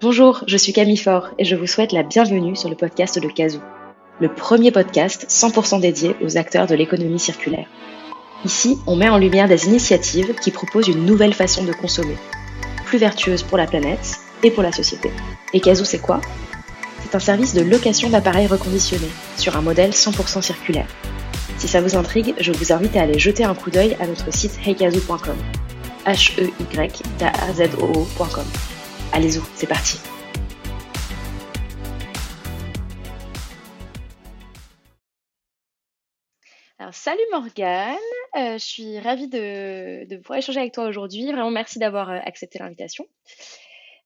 Bonjour, je suis Camille Faure et je vous souhaite la bienvenue sur le podcast de Kazoo, le premier podcast 100% dédié aux acteurs de l'économie circulaire. Ici, on met en lumière des initiatives qui proposent une nouvelle façon de consommer, plus vertueuse pour la planète et pour la société. Et Kazoo, c'est quoi? C'est un service de location d'appareils reconditionnés sur un modèle 100% circulaire. Si ça vous intrigue, je vous invite à aller jeter un coup d'œil à notre site heykazoo.com. h Allez-y, c'est parti. Alors, salut Morgane, euh, je suis ravie de, de, pouvoir échanger avec toi aujourd'hui. Vraiment, merci d'avoir euh, accepté l'invitation.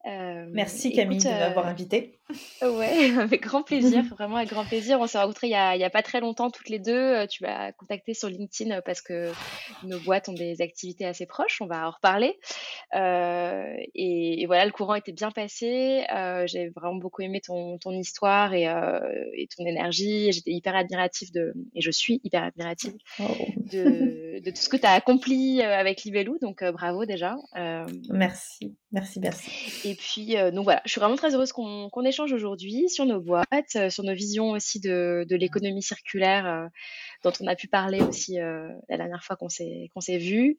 Euh, Merci Camille de m'avoir invitée. Ouais, avec grand plaisir, vraiment avec grand plaisir. On s'est rencontrés il y, a, pas très longtemps toutes les deux. Tu m'as contacté sur LinkedIn parce que nos boîtes ont des activités assez proches. On va en reparler. Euh, et, et, voilà, le courant était bien passé. Euh, J'ai vraiment beaucoup aimé ton, ton histoire et, euh, et, ton énergie. J'étais hyper admirative de, et je suis hyper admirative oh. de, de, tout ce que tu as accompli euh, avec Libellou. Donc bravo déjà. merci, merci, merci. Et puis, donc voilà, je suis vraiment très heureuse qu'on qu échange aujourd'hui sur nos boîtes, euh, sur nos visions aussi de, l'économie circulaire euh, dont on a pu parler aussi euh, la dernière fois qu'on s'est s'est vu.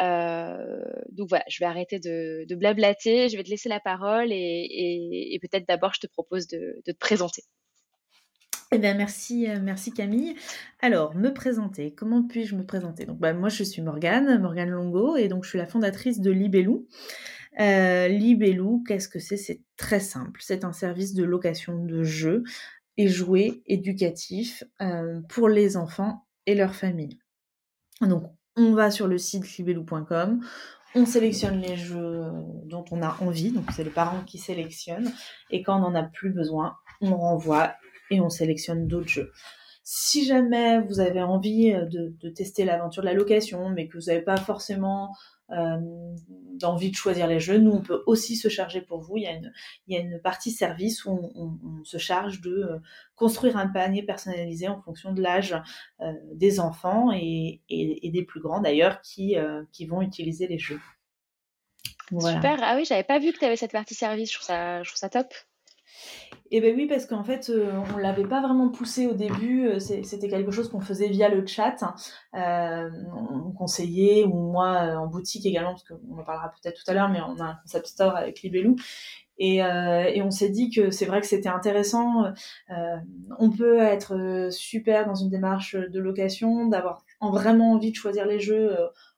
donc voilà, je vais arrêter de, blablater, je vais te laisser la parole et, peut-être d'abord je te propose de, te présenter. Eh bien, merci, merci Camille. Alors, me présenter. Comment puis-je me présenter? Donc, bah, moi, je suis Morgane, Morgane Longo, et donc je suis la fondatrice de Libellou. Euh, Libellou, qu'est-ce que c'est? C'est très simple. C'est un service de location de jeux et jouets éducatifs euh, pour les enfants et leurs familles. Donc, on va sur le site libellou.com, on sélectionne les jeux dont on a envie, donc c'est les parents qui sélectionnent, et quand on n'en a plus besoin, on renvoie et on sélectionne d'autres jeux. Si jamais vous avez envie de, de tester l'aventure de la location, mais que vous n'avez pas forcément euh, d'envie de choisir les jeux. Nous, on peut aussi se charger pour vous. Il y a une, il y a une partie service où on, se charge de euh, construire un panier personnalisé en fonction de l'âge euh, des enfants et, des plus grands d'ailleurs qui, qui vont utiliser les jeux. Super. Ah oui, j'avais pas vu que tu avais cette partie service. Je trouve ça, je trouve ça top. Eh bien oui, parce qu'en fait, euh, on l'avait pas vraiment poussé au début. Euh, c'était quelque chose qu'on faisait via le chat. Euh, on conseillait, ou moi euh, en boutique également, parce qu'on en parlera peut-être tout à l'heure, mais on a un concept store avec Libellou. Et, et on s'est dit que c'est vrai que c'était intéressant. On peut être super dans une démarche de location, d'avoir vraiment envie de choisir les jeux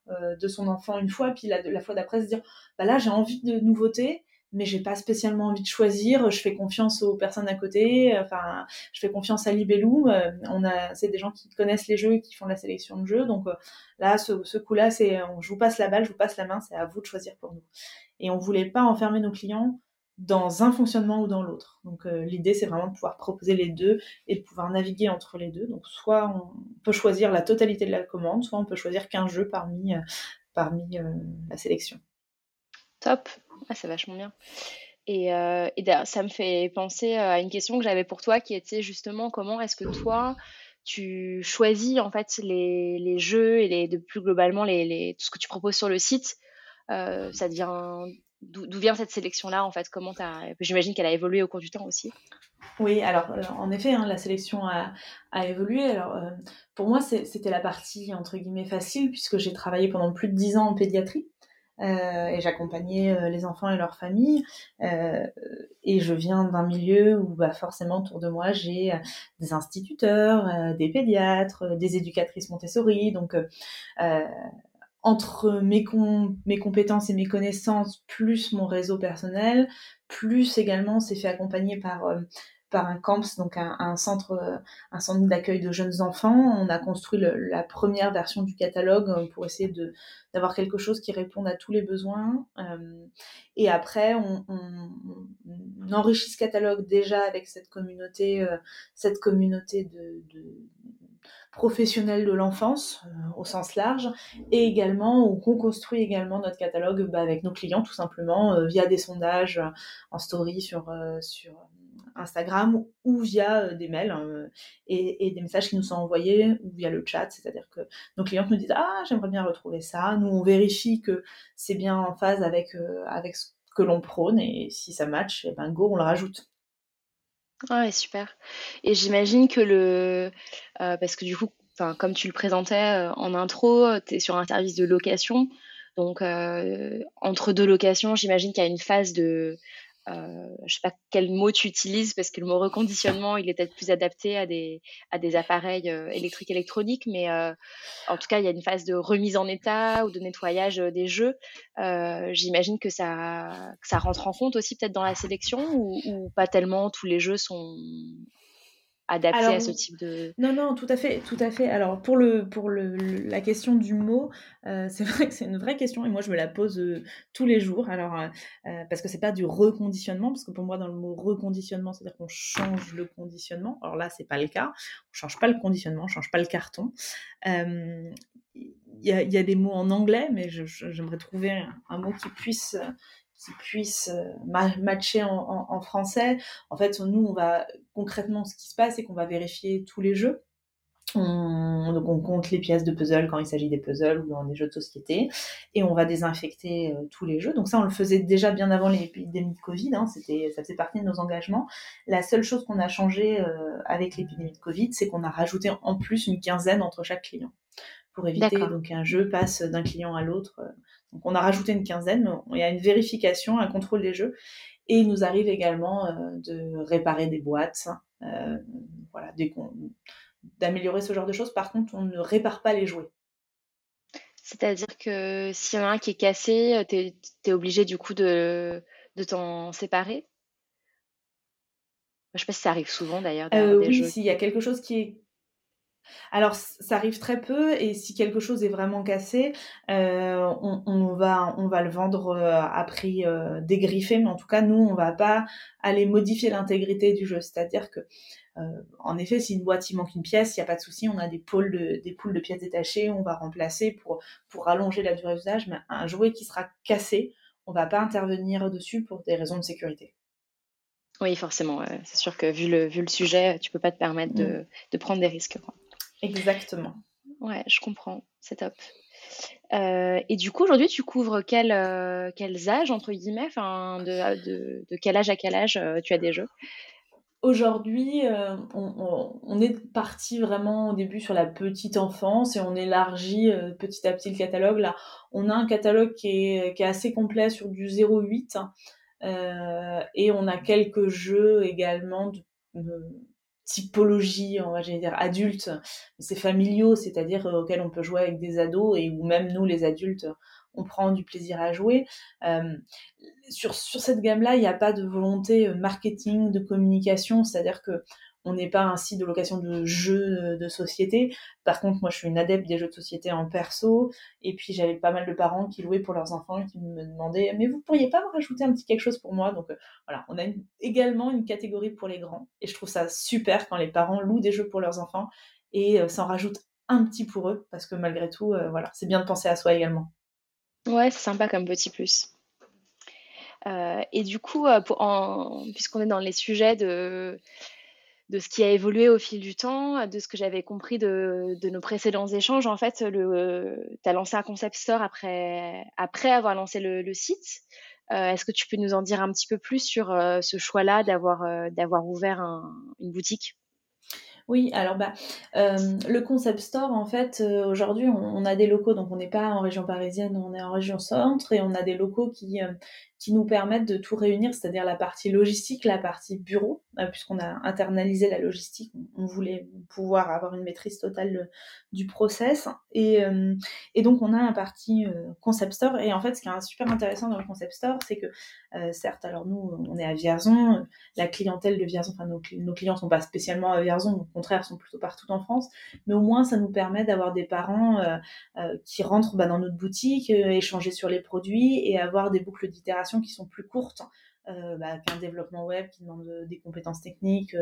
de son enfant une fois, puis la, la fois d'après se dire, bah là j'ai envie de nouveautés mais j'ai pas spécialement envie de choisir. Je fais confiance aux personnes à côté. Enfin, je fais confiance à Libellum. Euh, on a, c'est des gens qui connaissent les jeux et qui font la sélection de jeux. Donc euh, là, ce, ce coup-là, c'est, je vous passe la balle, je vous passe la main. C'est à vous de choisir pour nous. Et on voulait pas enfermer nos clients dans un fonctionnement ou dans l'autre. Donc euh, l'idée, c'est vraiment de pouvoir proposer les deux et de pouvoir naviguer entre les deux. Donc soit on peut choisir la totalité de la commande, soit on peut choisir qu'un jeu parmi parmi la sélection. Top. Ah, c'est vachement bien. Et, euh, et ça me fait penser euh, à une question que j'avais pour toi qui était justement comment est-ce que toi, tu choisis en fait les, les jeux et les, de plus globalement les, les, tout ce que tu proposes sur le site. Euh, ça devient d'où vient cette sélection-là en fait? Comment J'imagine qu'elle a évolué au cours du temps aussi. Oui, alors euh, en effet, hein, la sélection a, a évolué. Alors pour moi, c'était la partie entre guillemets facile puisque j'ai travaillé pendant plus de dix ans en pédiatrie. Euh, et j'accompagnais euh, les enfants et leurs familles. Euh, et je viens d'un milieu où bah, forcément autour de moi j'ai des instituteurs, des pédiatres, des éducatrices Montessori. Donc entre mes, com mes compétences et mes connaissances, plus mon réseau personnel, plus également c'est fait accompagner par par un CAMPS, donc un, un centre, euh, un centre d'accueil de jeunes enfants. On a construit le, la première version du catalogue euh, pour essayer de d'avoir quelque chose qui réponde à tous les besoins. Euh, et après, on, on, on, enrichit ce catalogue déjà avec cette communauté, euh, cette communauté de, de professionnels de l'enfance au sens large et également on construit également notre catalogue bah, avec nos clients tout simplement via des sondages en story sur sur Instagram ou via euh, des mails hein, et, des messages qui nous sont envoyés ou via le chat, c'est-à-dire que nos clients nous disent ah j'aimerais bien retrouver ça, nous on vérifie que c'est bien en phase avec euh, ce que l'on prône et si ça match, et eh ben go, on le rajoute. Ouais, super. Et j'imagine que le, parce que du coup, comme tu le présentais en intro, tu es sur un service de location. Donc, entre deux locations, j'imagine qu'il y a une phase de, euh, je sais pas quel mot tu utilises parce que le mot reconditionnement, il est peut-être plus adapté à des, à des appareils euh, électriques électroniques, mais euh, en tout cas, il y a une phase de remise en état ou de nettoyage des jeux. J'imagine que ça, que ça rentre en compte aussi peut-être dans la sélection ou, pas tellement. Tous les jeux sont adapté à ce type de... Non, non, tout à fait, tout à fait. Alors pour, le, pour le, la question du mot, euh, c'est vrai que c'est une vraie question et moi je me la pose euh, tous les jours. Alors euh, parce que c'est pas du reconditionnement, parce que pour moi dans le mot reconditionnement, c'est-à-dire qu'on change le conditionnement. Alors là, c'est pas le cas. On change pas le conditionnement, on change pas le carton. Il y, a, y, a, des mots en anglais, mais j'aimerais trouver un, un, mot qui puisse qui puisse matcher en, français. En fait, nous, on va concrètement, ce qui se passe, c'est qu'on va vérifier tous les jeux. On, donc on compte les pièces de puzzle quand il s'agit des puzzles ou dans des jeux de société, et on va désinfecter euh, tous les jeux. Donc ça, on le faisait déjà bien avant l'épidémie de Covid. Hein, c'était, ça faisait partie de nos engagements. La seule chose qu'on a changé euh, avec l'épidémie de Covid, c'est qu'on a rajouté en plus une quinzaine entre chaque client pour éviter donc un jeu passe d'un client à l'autre. Donc on a rajouté une quinzaine, il y a une vérification, un contrôle des jeux, et il nous arrive également euh, de réparer des boîtes, euh, voilà, d'améliorer ce genre de choses. Par contre, on ne répare pas les jouets. C'est-à-dire que s'il y en a un qui est cassé, tu es, obligé du coup de, de t'en séparer? Je sais pas si ça arrive souvent d'ailleurs. Euh, oui, s'il y a quelque chose qui est alors, ça arrive très peu, et si quelque chose est vraiment cassé, euh, on, va, on va le vendre euh, à prix euh, dégriffé, mais en tout cas, nous, on va pas aller modifier l'intégrité du jeu. C'est-à-dire que, en effet, si une boîte il manque une pièce, il n'y a pas de souci, on a des pôles de, des poules de pièces détachées, on va remplacer pour, pour allonger la durée d'usage, mais un jouet qui sera cassé, on va pas intervenir dessus pour des raisons de sécurité. Oui, forcément. c'est sûr que vu le, vu le sujet, tu peux pas te permettre de, mm. de prendre des risques. Exactement. Ouais, je comprends. C'est top. Euh, et du coup, aujourd'hui, tu couvres quel, euh, quels âges, entre guillemets? Enfin, de, de, de, quel âge à quel âge euh, tu as des jeux? Aujourd'hui, on, on, est parti vraiment au début sur la petite enfance et on élargit petit à petit le catalogue. Là, on a un catalogue qui est, qui est assez complet sur du 0,8 et on a quelques jeux également de typologie, on va dire adulte, c'est familiaux, c'est-à-dire euh, auxquels on peut jouer avec des ados et où même nous les adultes on prend du plaisir à jouer. Euh, sur, sur cette gamme-là, il n'y a pas de volonté euh, marketing, de communication, c'est-à-dire que on n'est pas un site de location de jeux de société. Par contre, moi, je suis une adepte des jeux de société en perso. Et puis, j'avais pas mal de parents qui louaient pour leurs enfants et qui me demandaient, mais vous pourriez pas me rajouter un petit quelque chose pour moi? Donc, euh, voilà, on a également une catégorie pour les grands. Et je trouve ça super quand les parents louent des jeux pour leurs enfants et euh, s'en rajoutent un petit pour eux, parce que malgré tout, euh, voilà, c'est bien de penser à soi également. Ouais, c'est sympa comme petit plus. et du coup, puisqu'on est dans les sujets de de ce qui a évolué au fil du temps, de ce que j'avais compris de, nos précédents échanges. En fait, tu as lancé un concept store après, avoir lancé le, site. Euh, est-ce que tu peux nous en dire un petit peu plus sur euh, ce choix-là d'avoir euh, d'avoir ouvert une boutique? Oui, alors bah, le concept store, en fait, aujourd'hui, on, a des locaux, donc on n'est pas en région parisienne, on est en région centre, et on a des locaux qui, qui nous permettent de tout réunir, c'est-à-dire la partie logistique, la partie bureau, euh, puisqu'on a internalisé la logistique, on voulait pouvoir avoir une maîtrise totale du process. Et, euh, et donc on a un partie euh, concept store. Et en fait, ce qui est super intéressant dans le concept store, c'est que certes, alors nous, on est à Vierzon, la clientèle de Vierzon, enfin nos, nos clients sont pas spécialement à Vierzon, au contraire, sont plutôt partout en France, mais au moins ça nous permet d'avoir des parents qui rentrent bah, dans notre boutique, échanger sur les produits et avoir des boucles d'itération qui sont plus courtes euh, bah, qu'un développement web qui demande des compétences techniques,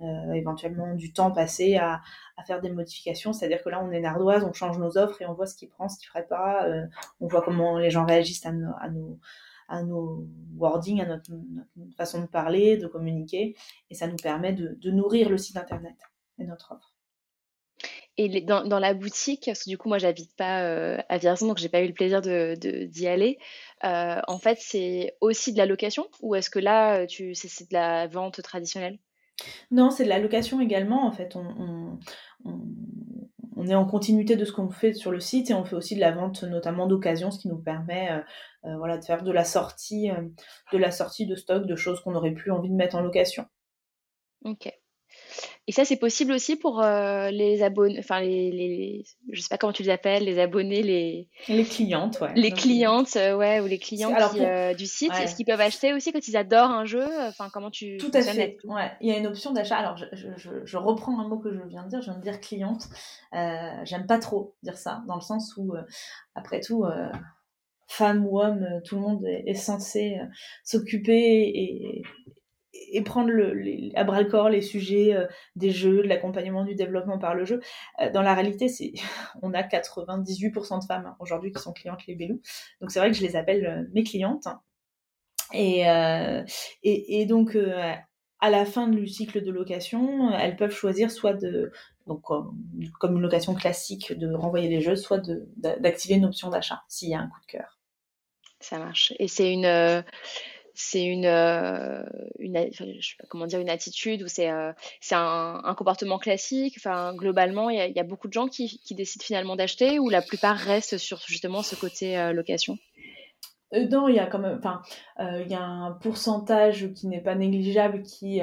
euh, éventuellement du temps passé à, faire des modifications. C'est-à-dire que là, on est nardoise, on change nos offres et on voit ce qui prend, ce qui ferait pas. Euh, on voit comment les gens réagissent à nos, à nos, wordings, à notre, façon de parler, de communiquer. Et ça nous permet de nourrir le site internet et notre offre. Et dans, dans, la boutique, parce que du coup, moi, j'habite pas euh, à Vierzon, donc j'ai pas eu le plaisir de, d'y aller. Euh, en fait, c'est aussi de la location ou est-ce que là, tu, c'est, de la vente traditionnelle? Non, c'est de la location également. En fait, on, on, on, est en continuité de ce qu'on fait sur le site et on fait aussi de la vente, notamment d'occasion, ce qui nous permet, euh, voilà, de faire de la sortie, de la sortie de stock de choses qu'on n'aurait plus envie de mettre en location. Ok. Et ça, c'est possible aussi pour euh, les abonnés, enfin les, les, je sais pas comment tu les appelles, les abonnés, les les clientes, ouais. Les clientes, euh, ouais, ou les clients euh, du site. Est-ce qu'ils peuvent acheter aussi quand ils adorent un jeu Enfin, comment tu Tout à fait. Ouais, il y a une option d'achat. Alors, je, je, je, reprends un mot que je viens de dire. Je viens de dire cliente. J'aime pas trop dire ça, dans le sens où, après tout femme ou homme, tout le monde est, censé s'occuper et, et prendre à bras le corps les sujets euh, des jeux, de l'accompagnement du développement par le jeu. Euh, dans la réalité, c'est on a 98% de femmes hein, aujourd'hui qui sont clientes les Bélou. Donc c'est vrai que je les appelle euh, mes clientes. Et, et, et, donc à la fin du cycle de location, elles peuvent choisir soit de donc comme une location classique de renvoyer les jeux, soit d'activer une option d'achat s'il y a un coup de cœur. Ça marche. Et c'est une c'est une, euh, une comment dire une attitude ou c'est euh, un, un, comportement classique enfin globalement il y a, beaucoup de gens qui, qui décident finalement d'acheter ou la plupart restent sur justement ce côté euh, location? Euh, non, il y a quand enfin, il y un pourcentage qui n'est pas négligeable qui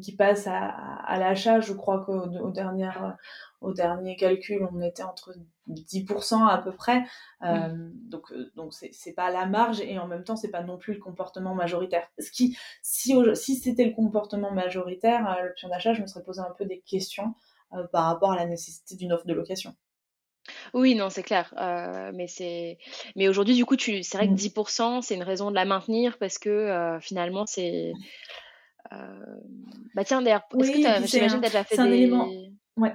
qui passe à, à l'achat. Je crois qu'au dernières au dernier calcul, on était entre 10% à peu près. Euh, donc, euh, donc c'est, c'est pas la marge et en même temps, c'est pas non plus le comportement majoritaire. Ce qui, si, si c'était le comportement majoritaire, à l'option d'achat, je me serais posé un peu des questions euh, par rapport à la nécessité d'une offre de location. Oui, non, c'est clair. Euh, mais c'est, mais aujourd'hui, du coup, tu, c'est vrai que 10%, mm. c'est une raison de la maintenir parce que euh, finalement, c'est. Bah tiens, d'ailleurs, est-ce que que j'imagine que t'as déjà fait des. Un élément. Ouais.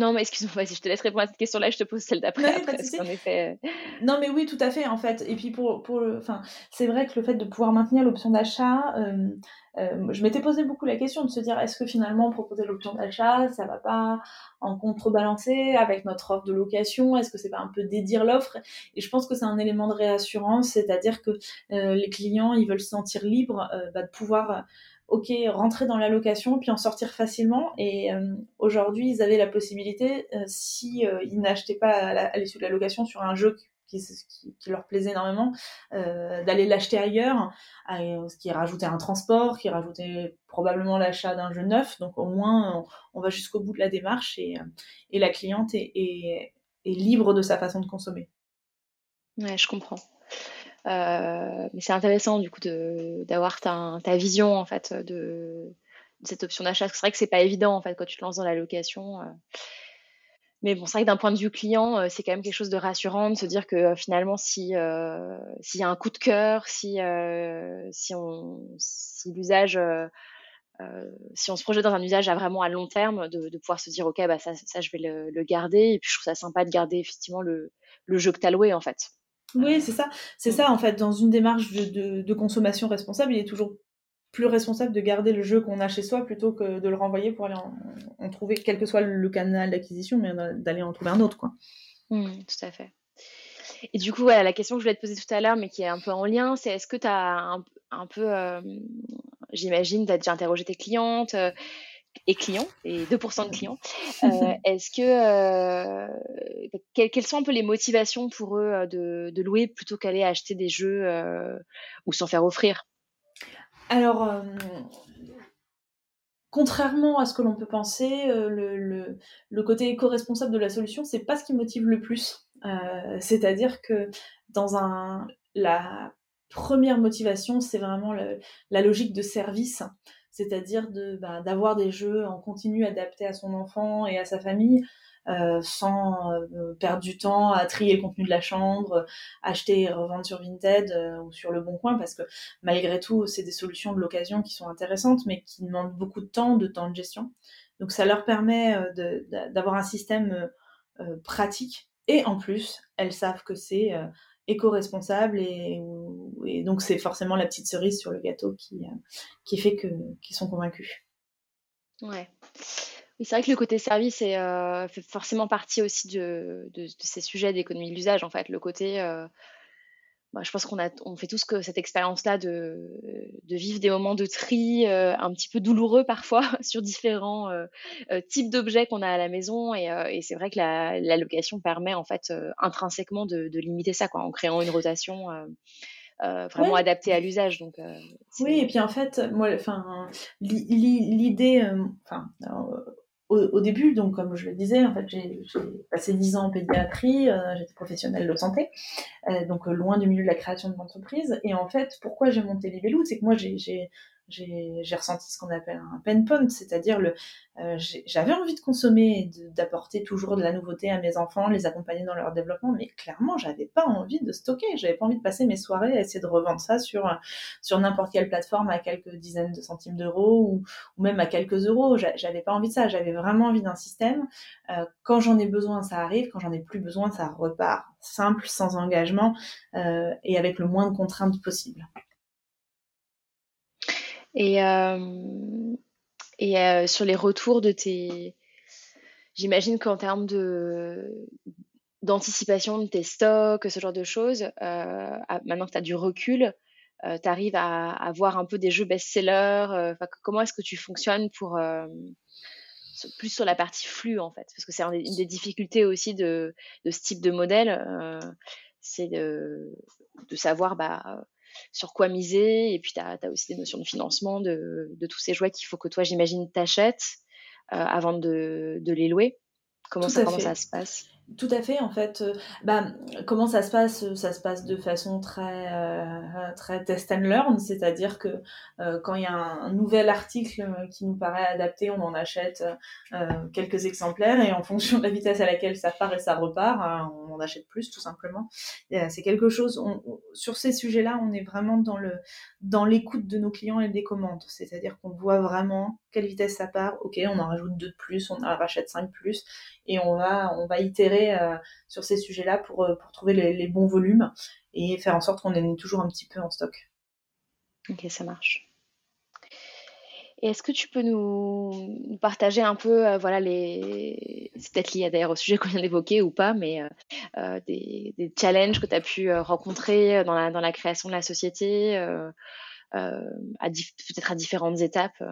Non, mais excuse-moi, si je te laisse répondre à cette question-là, je te pose celle d'après. Non, effet... Euh, non, mais oui, tout à fait, en fait. Et puis, pour, pour enfin, c'est vrai que le fait de pouvoir maintenir l'option d'achat, euh, euh, je m'étais posé beaucoup la question de se dire, est-ce que finalement, proposer l'option d'achat, ça va pas en contrebalancer avec notre offre de location? Est-ce que c'est pas un peu dédire l'offre? Et je pense que c'est un élément de réassurance, c'est-à-dire que les clients, ils veulent se sentir libres bah, de pouvoir ok, rentrer dans la location puis en sortir facilement. Et euh, aujourd'hui, ils avaient la possibilité, euh, si euh, ils n'achetaient pas à l'issue de la location sur un jeu qui, leur plaisait énormément, d'aller l'acheter ailleurs, ce qui rajoutait un transport, qui rajoutait probablement l'achat d'un jeu neuf. Donc au moins, on, va jusqu'au bout de la démarche et, la cliente est libre de sa façon de consommer. Ouais, je comprends. Euh, mais c'est intéressant du coup d'avoir ta, vision en fait de, cette option d'achat. C'est vrai que c'est pas évident en fait quand tu te lances dans la location. Euh. Mais bon, c'est vrai que d'un point de vue client, euh, c'est quand même quelque chose de rassurant de se dire que finalement, si s'il y a un coup de cœur, si si on si l'usage si on se projette dans un usage à vraiment à long terme, de, pouvoir se dire ok bah ça, je vais le, le, garder et puis je trouve ça sympa de garder effectivement le, le jeu que tu as loué en fait. Oui, c'est ça. C'est ça, en fait. Dans une démarche de, de, consommation responsable, il est toujours plus responsable de garder le jeu qu'on a chez soi plutôt que de le renvoyer pour aller en, trouver, quel que soit le canal d'acquisition, mais d'aller en trouver un autre, quoi. Mmh, tout à fait. Et du coup, voilà, la question que je voulais te poser tout à l'heure, mais qui est un peu en lien, c'est est-ce que tu as un, un peu, euh, j'imagine, tu as déjà interrogé tes clientes, euh, et clients, et 2% de clients. Euh, Est-ce que euh, quelles, sont un peu les motivations pour eux euh, de, de louer plutôt qu'aller acheter des jeux euh, ou s'en faire offrir? Alors, contrairement à ce que l'on peut penser, le, le, le, côté éco-responsable de la solution, c'est pas ce qui motive le plus. C'est-à-dire que dans un la première motivation, c'est vraiment la logique de service c'est-à-dire de bah, d'avoir des jeux en continu adaptés à son enfant et à sa famille, euh, sans euh, perdre du temps à trier le contenu de la chambre, acheter et revendre sur Vinted euh, ou sur le Bon Coin, parce que malgré tout, c'est des solutions de l'occasion qui sont intéressantes, mais qui demandent beaucoup de temps, de temps de gestion. Donc ça leur permet d'avoir un système pratique et en plus, elles savent que c'est éco-responsable et, donc c'est forcément la petite cerise sur le gâteau qui, euh, qui fait que qu'ils sont convaincus. Ouais. c'est vrai que le côté service fait forcément partie aussi de, ces sujets d'économie de l'usage, en fait. Le côté, bah, je pense qu'on a, on fait tous que cette expérience-là de, de vivre des moments de tri euh, un petit peu douloureux parfois sur différents euh, euh, types d'objets qu'on a à la maison et, et c'est vrai que la, la, location permet en fait intrinsèquement de, de, limiter ça quoi en créant une rotation vraiment adaptée à l'usage donc oui et puis en fait moi enfin l'idée enfin au, début, donc comme je le disais, en fait, j'ai passé dix ans en pédiatrie, euh, j'étais professionnelle de santé, euh, donc euh, loin du milieu de la création de l'entreprise. Et en fait, pourquoi j'ai monté Libellou, c'est que moi, j'ai j'ai ressenti ce qu'on appelle un pain point, c'est-à-dire le euh, j'avais envie de consommer, d'apporter toujours de la nouveauté à mes enfants, les accompagner dans leur développement, mais clairement j'avais pas envie de stocker, j'avais pas envie de passer mes soirées à essayer de revendre ça sur sur n'importe quelle plateforme à quelques dizaines de centimes d'euros ou, ou, même à quelques euros. J'avais pas envie de ça, j'avais vraiment envie d'un système. Euh, quand j'en ai besoin, ça arrive, quand j'en ai plus besoin, ça repart, simple, sans engagement euh, et avec le moins de contraintes possible. Et, euh, et euh, sur les retours de tes. J'imagine qu'en termes de d'anticipation de tes stocks, ce genre de choses, euh, maintenant que tu as du recul, tu arrives à, à, voir un peu des jeux best-sellers. Comment est-ce que tu fonctionnes pour plus sur la partie flux en fait? Parce que c'est une des difficultés aussi de, de ce type de modèle, c'est de, de, savoir bah, sur quoi miser. Et puis, tu as, aussi des notions de financement de, tous ces jouets qu'il faut que toi, j'imagine, t'achètes euh, avant de, de, les louer. Comment, ça, comment ça se passe? Tout à fait, en fait. Euh, bah, comment ça se passe Ça se passe de façon très euh, très test and learn, c'est-à-dire que euh, quand il y a un, nouvel article qui nous paraît adapté, on en achète quelques exemplaires et en fonction de la vitesse à laquelle ça part et ça repart, hein, on en achète plus tout simplement. C'est quelque chose. Sur ces sujets-là, on est vraiment dans le dans l'écoute de nos clients et des commandes, c'est-à-dire qu'on voit vraiment quelle vitesse ça part. Ok, on en rajoute deux de plus, on en rachète cinq de plus et on va on va itérer euh, sur ces sujets-là pour euh, trouver les, bons volumes et faire en sorte qu'on ait toujours un petit peu en stock. Ok, ça marche. Est-ce que tu peux nous, partager un peu, euh, voilà, les, c'est peut-être lié d'ailleurs au sujet qu'on vient d'évoquer ou pas, mais des, challenges que tu as pu rencontrer dans la, création de la société, peut-être à différentes étapes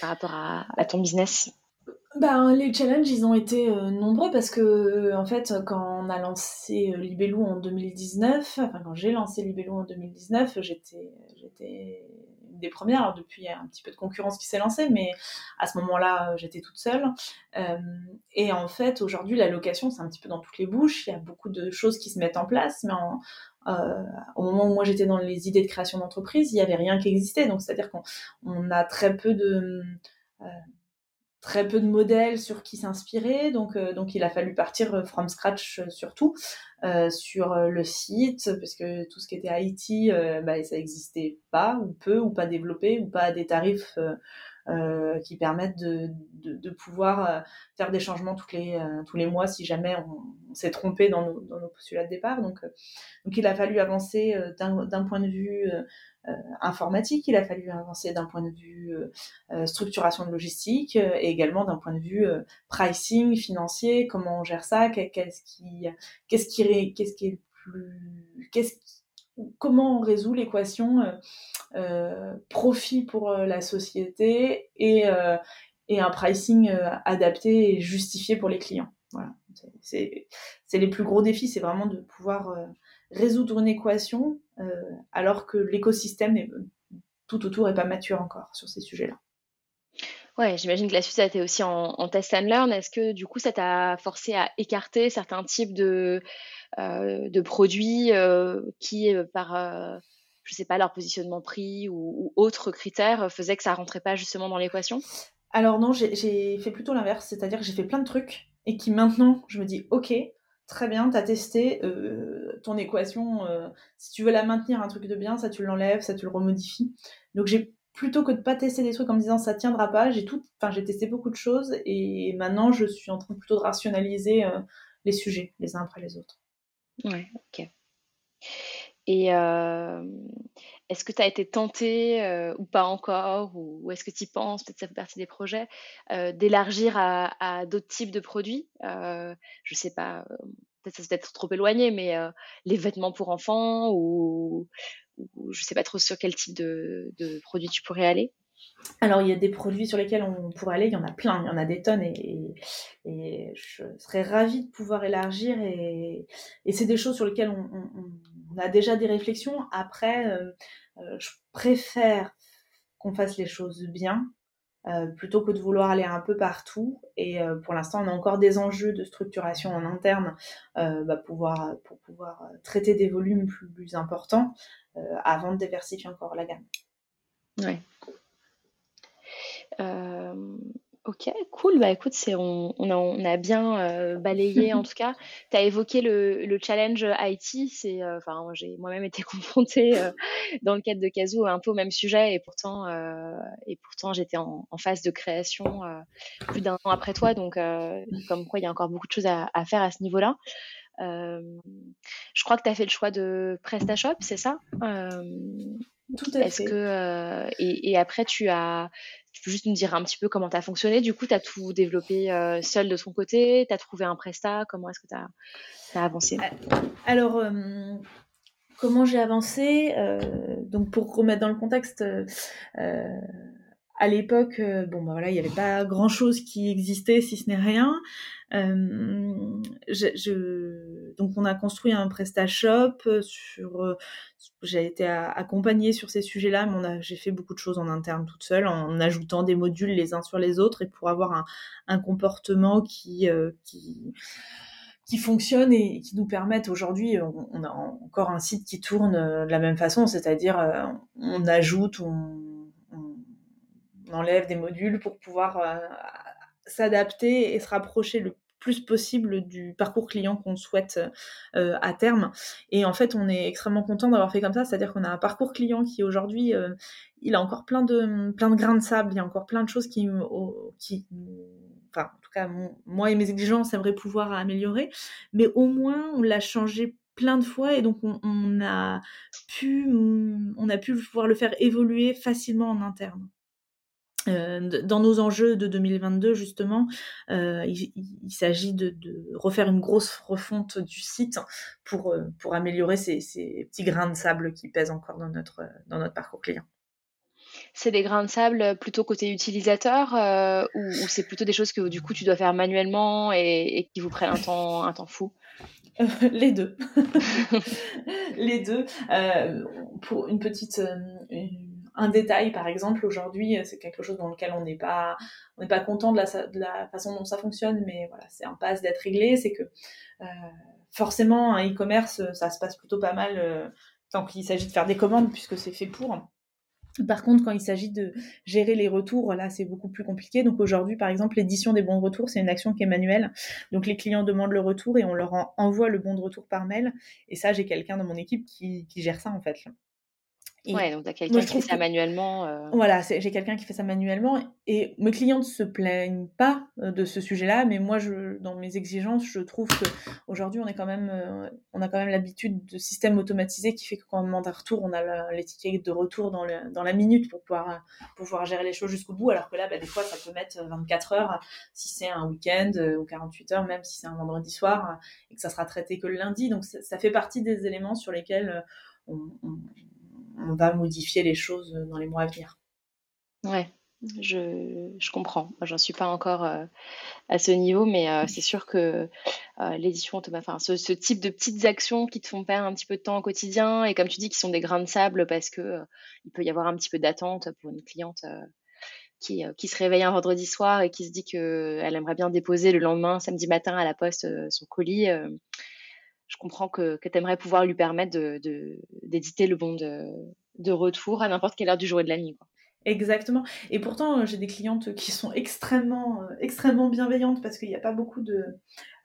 par rapport à ton business? Ben, les challenges, ils ont été euh, nombreux parce que, en fait, quand on a lancé euh, Libellou en 2019, enfin, quand j'ai lancé Libellou en 2019, j'étais, une des premières. Alors, depuis, il y a un petit peu de concurrence qui s'est lancée, mais à ce moment-là, j'étais toute seule. Euh, et en fait, aujourd'hui, la location, c'est un petit peu dans toutes les bouches. Il y a beaucoup de choses qui se mettent en place, mais euh, au moment où moi j'étais dans les idées de création d'entreprise, il n'y avait rien qui existait. Donc, c'est-à-dire qu'on on a très peu de... Euh, très peu de modèles sur qui s'inspirer, donc euh, donc il a fallu partir euh, from scratch euh, surtout sur le site parce que tout ce qui était IT, bah, ça n'existait pas ou peu ou pas développé ou pas à des tarifs qui permettent de, de, pouvoir faire des changements tous les tous les mois si jamais on, s'est trompé dans nos, dans nos postulats de départ. Donc donc il a fallu avancer d'un point de vue informatique, il a fallu avancer d'un point de vue euh, euh, structuration de logistique et également d'un point de vue pricing financier, comment on gère ça, qu'est-ce qui, qu'est-ce qui, qu'est-ce qui est le plus, comment on résout l'équation euh, profit pour la société et, euh, et un pricing adapté et justifié pour les clients. Voilà, c'est les plus gros défis, c'est vraiment de pouvoir résoudre une équation euh, alors que l'écosystème est tout autour est pas mature encore sur ces sujets-là. Ouais, j'imagine que la suite a été aussi en, test and learn. Est-ce que du coup, ça t'a forcé à écarter certains types de, euh, de produits euh, qui, par, euh, je sais pas, leur positionnement prix ou, ou autres critères, faisaient que ça rentrait pas justement dans l'équation? Alors non, j'ai fait plutôt l'inverse, c'est-à-dire que j'ai fait plein de trucs et qui maintenant, je me dis, ok, très bien, tu as testé euh, ton équation. Euh, si tu veux la maintenir, un truc de bien, ça tu l'enlèves, ça tu le remodifies. Donc j'ai plutôt que de pas tester des trucs en me disant ça tiendra pas, j'ai tout, enfin j'ai testé beaucoup de choses et maintenant je suis en train plutôt de rationaliser euh, les sujets les uns après les autres. Ouais, ok. Et est-ce que tu as été tenté ou pas encore, ou, est-ce que tu penses, peut-être ça fait partie des projets, d'élargir à, d'autres types de produits Je sais pas, peut-être ça peut être trop éloigné, mais les vêtements pour enfants ou, ou, je sais pas trop sur quel type de, de produits tu pourrais aller? Alors, il y a des produits sur lesquels on pourrait aller, il y en a plein, il y en a des tonnes, et, je serais ravie de pouvoir élargir, et, et c'est des choses sur lesquelles on, on, a déjà des réflexions. Après, euh, euh, je préfère qu'on fasse les choses bien, euh, plutôt que de vouloir aller un peu partout. Et pour l'instant, on a encore des enjeux de structuration en interne bah, pouvoir, pour pouvoir traiter des volumes plus, importants avant de diversifier encore la gamme. Euh, ok, cool. Bah écoute, c'est on, on, a, on a bien euh, balayé en tout cas. Tu as évoqué le, le challenge IT. C'est, euh, enfin, j'ai moi-même été confrontée dans le cadre de Kazoo un peu au même sujet et pourtant, et pourtant j'étais en, en, phase de création plus d'un an après toi. Donc, comme quoi, il y a encore beaucoup de choses à, à faire à ce niveau-là. je crois que tu as fait le choix de PrestaShop, c'est ça? Tout à Est-ce que et, et, après tu as tu peux juste nous dire un petit peu comment tu as fonctionné? Du coup, tu as tout développé seul de ton côté? Tu as trouvé un prestat Comment est-ce que tu as, avancé? Alors, comment j'ai avancé Donc, pour remettre dans le contexte, à l'époque, bon, bah, voilà, il n'y avait pas grand-chose qui existait, si ce n'est rien. Je, je, donc, on a construit un PrestaShop sur j'ai été accompagnée sur ces sujets-là, mais j'ai fait beaucoup de choses en interne toute seule, en ajoutant des modules les uns sur les autres et pour avoir un, comportement qui, euh, qui, fonctionne et qui nous permette aujourd'hui, on, a encore un site qui tourne euh, de la même façon, c'est-à-dire euh, on ajoute, on, on, enlève des modules pour pouvoir s'adapter et se rapprocher le plus possible du parcours client qu'on souhaite euh, à terme. Et en fait, on est extrêmement content d'avoir fait comme ça, c'est-à-dire qu'on a un parcours client qui aujourd'hui, euh, il a encore plein de plein de grains de sable, il y a encore plein de choses qui, enfin, en tout cas, moi et mes exigences aimeraient pouvoir améliorer, mais au moins on l'a changé plein de fois et donc on, on, a pu on a pu pouvoir le faire évoluer facilement en interne. Euh, dans nos enjeux de 2022, justement, euh, il, s'agit de, refaire une grosse refonte du site pour, euh, pour améliorer ces, petits grains de sable qui pèsent encore dans notre, dans notre parcours client. C'est des grains de sable plutôt côté utilisateur ou, c'est plutôt des choses que du coup tu dois faire manuellement et, qui vous prennent un temps, un temps fou? Les deux. les deux. pour une petite, un détail, par exemple, aujourd'hui, euh, c'est quelque chose dans lequel on n'est pas, content de la, façon dont ça fonctionne, mais voilà, c'est un passe d'être réglé. C'est que euh, forcément, un e-commerce, ça se passe plutôt pas mal euh, tant qu'il s'agit de faire des commandes, puisque c'est fait pour. Par contre, quand il s'agit de gérer les retours, là, c'est beaucoup plus compliqué. Donc aujourd'hui, par exemple, l'édition des bons de retour, c'est une action qui est manuelle. Donc les clients demandent le retour et on leur envoie le bon de retour par mail. Et ça, j'ai quelqu'un dans mon équipe qui, qui gère ça en fait ouais, donc tu as quelqu'un qui fait ça manuellement. Euh... Voilà, j'ai quelqu'un qui fait ça manuellement et mes clients ne se plaignent pas euh, de ce sujet-là, mais moi, je, dans mes exigences, je trouve que aujourd'hui, on est quand même, euh, on a quand même l'habitude de système automatisé qui fait que quand on demande un retour, on a l'étiquette de retour dans, le, dans la minute pour pouvoir, pour pouvoir gérer les choses jusqu'au bout, alors que là, bah, des fois, ça peut mettre 24 heures si c'est un week-end ou 48 heures, même si c'est un vendredi soir et que ça sera traité que le lundi. Donc, ça, ça fait partie des éléments sur lesquels on, on on va modifier les choses dans les mois à venir. Ouais, je, je comprends. J'en suis pas encore euh, à ce niveau, mais euh, c'est sûr que euh, l'édition enfin, ce, ce, type de petites actions qui te font perdre un petit peu de temps au quotidien et comme tu dis, qui sont des grains de sable parce que il peut y avoir un petit peu d'attente pour une cliente qui, qui, se réveille un vendredi soir et qui se dit qu'elle aimerait bien déposer le lendemain, samedi matin, à la poste son colis je comprends que, que tu aimerais pouvoir lui permettre d'éditer le bon de, retour à n'importe quelle heure du jour et de la nuit. Exactement. Et pourtant, euh, j'ai des clientes qui sont extrêmement, euh, extrêmement bienveillantes parce qu'il n'y a pas beaucoup de,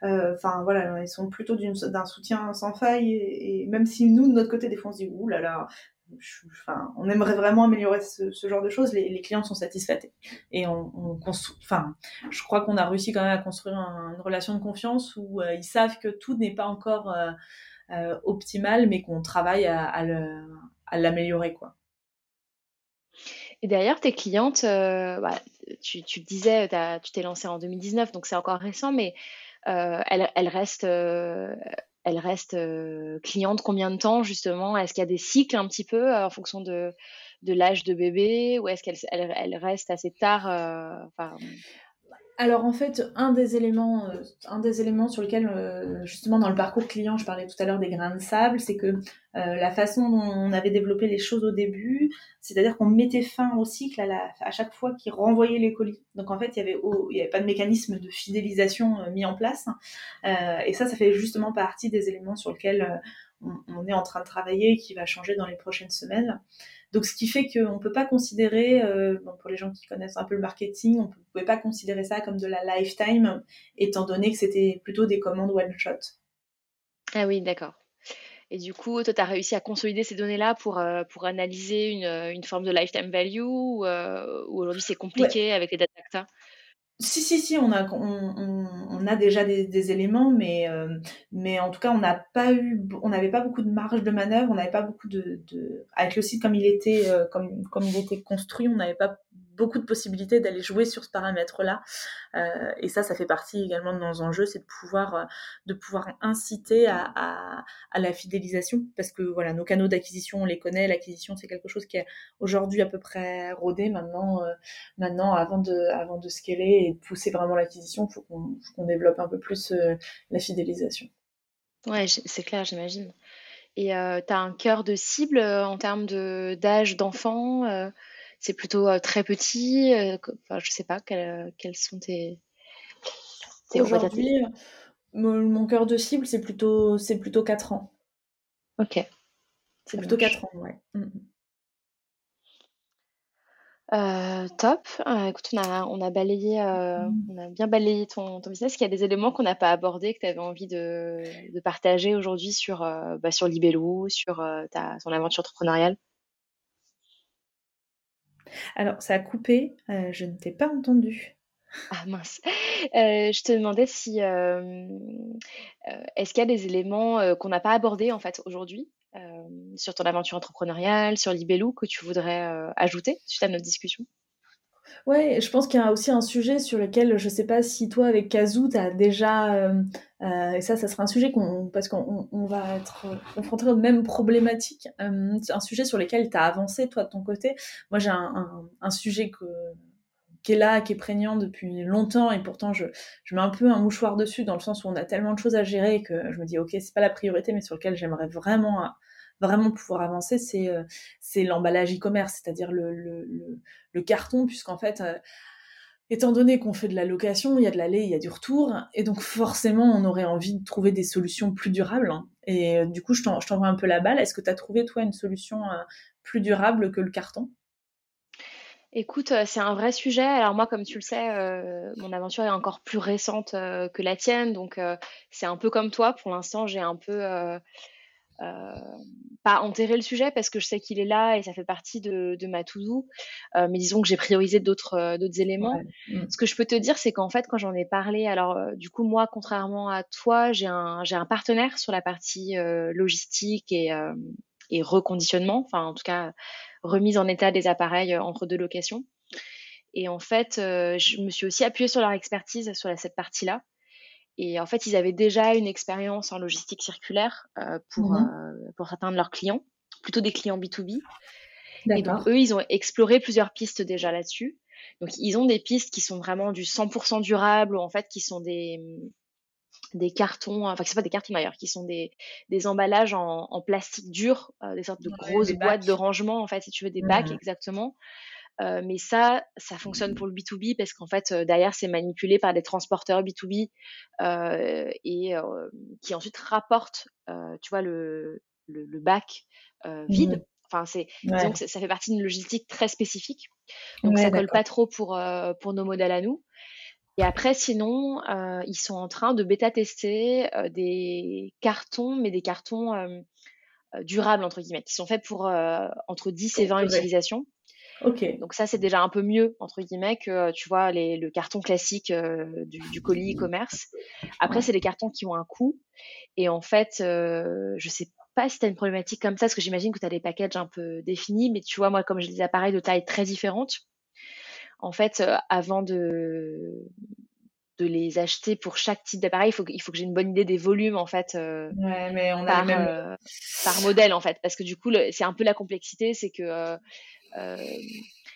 euh, enfin voilà, elles sont plutôt d'un soutien sans faille. Et, même si nous de notre côté, des fois, on se dit ouh là là, on aimerait vraiment améliorer ce, genre de choses. Les, clients sont satisfaits et on, on enfin, je crois qu'on a réussi quand même à construire une relation de confiance où euh, ils savent que tout n'est pas encore euh, euh, optimal, mais qu'on travaille à, l'améliorer. Et d'ailleurs, tes clientes, bah, tu, tu disais, tu t'es lancée en 2019, donc c'est encore récent, mais elles, restent, euh, elles restent euh, clientes combien de temps justement? Est-ce qu'il y a des cycles un petit peu en fonction de, l'âge de bébé? Ou est-ce qu'elles elles, elles restent assez tard enfin, alors en fait, un des éléments, euh, sur lequel euh, justement dans le parcours client, je parlais tout à l'heure des grains de sable, c'est que euh, la façon dont on avait développé les choses au début, c'est-à-dire qu'on mettait fin au cycle à, chaque fois qu'ils renvoyaient les colis. Donc en fait, il y avait, pas de mécanisme de fidélisation mis en place, et ça, ça fait justement partie des éléments sur lesquels on, est en train de travailler, qui va changer dans les prochaines semaines. Donc, ce qui fait qu'on ne peut pas considérer, euh, pour les gens qui connaissent un peu le marketing, on ne pouvait pas considérer ça comme de la lifetime, étant donné que c'était plutôt des commandes one-shot. Ah oui, d'accord. Et du coup, toi, tu as réussi à consolider ces données-là pour, euh, pour analyser une, une, forme de lifetime value ou, euh, aujourd'hui c'est compliqué avec les data si, si, si, on a, on, a déjà des, éléments, mais, euh, mais en tout cas, on n'a pas eu, on n'avait pas beaucoup de marge de manœuvre, on n'avait pas beaucoup de, avec le site il était, euh, comme il était construit, on n'avait pas beaucoup de possibilités d'aller jouer sur ce paramètre-là. Euh, et ça, ça fait partie également de nos enjeux, c'est de pouvoir, euh, de pouvoir inciter à, la fidélisation, parce que voilà, nos canaux d'acquisition, on les connaît. L'acquisition, c'est quelque chose qui est aujourd'hui à peu près rodé. Maintenant, euh, maintenant, avant de, avant de scaler et de pousser vraiment l'acquisition, il faut qu'on développe un peu plus la fidélisation. Ouais, c'est clair, j'imagine. Et tu as un cœur de cible en termes d'âge d'enfant c'est plutôt euh, très petit euh, enfin, Je sais pas, quels, sont tes. tes Aujourd'hui, mon, cœur de cible, c'est plutôt, c'est plutôt 4 ans. Ok. C'est plutôt 4 ans, ouais. Mm. Euh, top. écoute, on a, on a balayé, mm. on a bien balayé ton, ton business. Est-ce qu'il y a des éléments qu'on n'a pas abordés que tu avais envie de, de partager aujourd'hui sur, bah, sur Libello, sur ta, ton aventure entrepreneuriale? Alors, ça a coupé, euh, je ne t'ai pas entendu. Ah mince. Euh, je te demandais si euh, est-ce qu'il y a des éléments qu'on n'a pas abordés en fait aujourd'hui sur ton aventure entrepreneuriale, sur Libellou que tu voudrais ajouter suite à notre discussion? Ouais, je pense qu'il y a aussi un sujet sur lequel je sais pas si toi avec Kazoo tu as déjà euh, euh, et ça ça sera un sujet qu'on parce qu'on on va être confronté aux mêmes problématiques, euh, un sujet sur lequel tu as avancé toi de ton côté. Moi j'ai un, sujet que qui est là, qui est prégnant depuis longtemps et pourtant je, je mets un peu un mouchoir dessus dans le sens où on a tellement de choses à gérer que je me dis ok c'est pas la priorité mais sur lequel j'aimerais vraiment vraiment pouvoir avancer, c'est euh, c'est l'emballage e-commerce, c'est-à-dire le, le, le, carton, puisqu'en fait, euh, étant donné qu'on fait de la location, il y a de l'aller, il y a du retour, et donc forcément, on aurait envie de trouver des solutions plus durables. Hein. Et euh, du coup, je t'envoie un peu la balle. Est-ce que tu as trouvé, toi, une solution plus durable que le carton? Écoute, c'est un vrai sujet. Alors moi, comme tu le sais, mon aventure est encore plus récente que la tienne, donc c'est un peu comme toi. Pour l'instant, j'ai un peu pas enterrer le sujet parce que je sais qu'il est là et ça fait partie de, de ma to-do, euh, mais disons que j'ai priorisé d'autres euh, d'autres éléments. Mm. Ce que je peux te dire, c'est qu'en fait, quand j'en ai parlé, alors du coup moi, contrairement à toi, j'ai un j'ai un partenaire sur la partie logistique et et reconditionnement, enfin en tout cas remise en état des appareils entre deux locations. Et en fait, je me suis aussi appuyée sur leur expertise sur cette partie-là. Et en fait, ils avaient déjà une expérience en logistique circulaire euh, pour, mhm. euh, pour certains de leurs clients, plutôt des clients B2B. Et donc, eux, ils ont exploré plusieurs pistes déjà là-dessus. Donc, ils ont des pistes qui sont vraiment du 100% durable, ou en fait, qui sont des, des cartons, enfin, qui sont pas des cartons d'ailleurs, qui sont des, des emballages en, en plastique dur, euh, des sortes de grosses boîtes de rangement, en fait, si tu veux, des bacs mhm. exactement, euh, mais ça, ça fonctionne pour le B2B parce qu'en fait, euh, derrière, c'est manipulé par des transporteurs B2B euh, et qui ensuite rapportent, tu vois, le, le, le bac vide. Mmh. Enfin, c'est donc ça fait partie d'une logistique très spécifique. Donc ça colle pas trop pour pour nos modèles à nous. Et après, sinon, euh, ils sont en train de bêta tester euh, des cartons, mais des cartons euh, durables entre guillemets, qui sont faits pour entre 10 et 20 utilisations. Donc ça, c'est déjà un peu mieux entre guillemets que tu vois les, le carton classique euh, du, du, colis e-commerce. Après, c'est des cartons qui ont un coût et en fait, euh, je sais pas si tu as une problématique comme ça, parce que j'imagine que tu as des packages un peu définis, mais tu vois, moi, comme j'ai des appareils de taille très différentes, en fait, euh, avant de, de les acheter pour chaque type d'appareil, il faut, il faut que j'ai une bonne idée des volumes, en fait, euh, mais on par, même... par modèle, en fait. Parce que du coup, c'est un peu la complexité, c'est que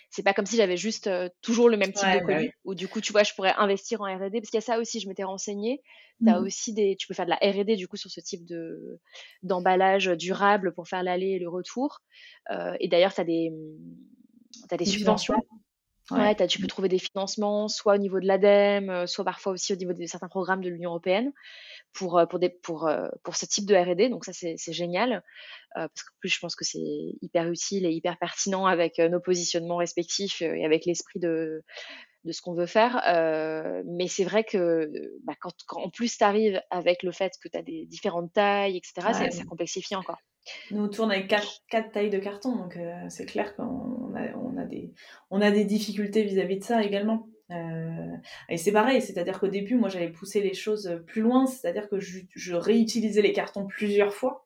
c'est pas comme si j'avais juste toujours le même type de bah colis ou du coup tu vois je pourrais investir en R&D parce qu'il y a ça aussi je m'étais renseignée. As mmh. aussi des tu peux faire de la R&D du coup sur ce type de d'emballage durable pour faire l'aller et le retour. Euh, et d'ailleurs tu as des as des subventions Ouais, tu peux trouver des financements, soit au niveau de l'ADEME, soit parfois aussi au niveau de certains programmes de l'Union européenne pour, pour, des, pour, pour ce type de R&D. Donc ça, c'est génial, parce qu'en plus, je pense que c'est hyper utile et hyper pertinent avec nos positionnements respectifs et avec l'esprit de, de ce qu'on veut faire. mais c'est vrai que bah, quand, en plus tu arrives avec le fait que tu as des différentes tailles, etc., ça complexifie encore. Nous, on tourne avec quatre, quatre tailles de carton, donc c'est clair qu'on on on a des difficultés vis-à-vis de ça également. Euh, et c'est pareil, c'est-à-dire qu'au début, moi, j'avais poussé les choses plus loin, c'est-à-dire que je, réutilisais les cartons plusieurs fois.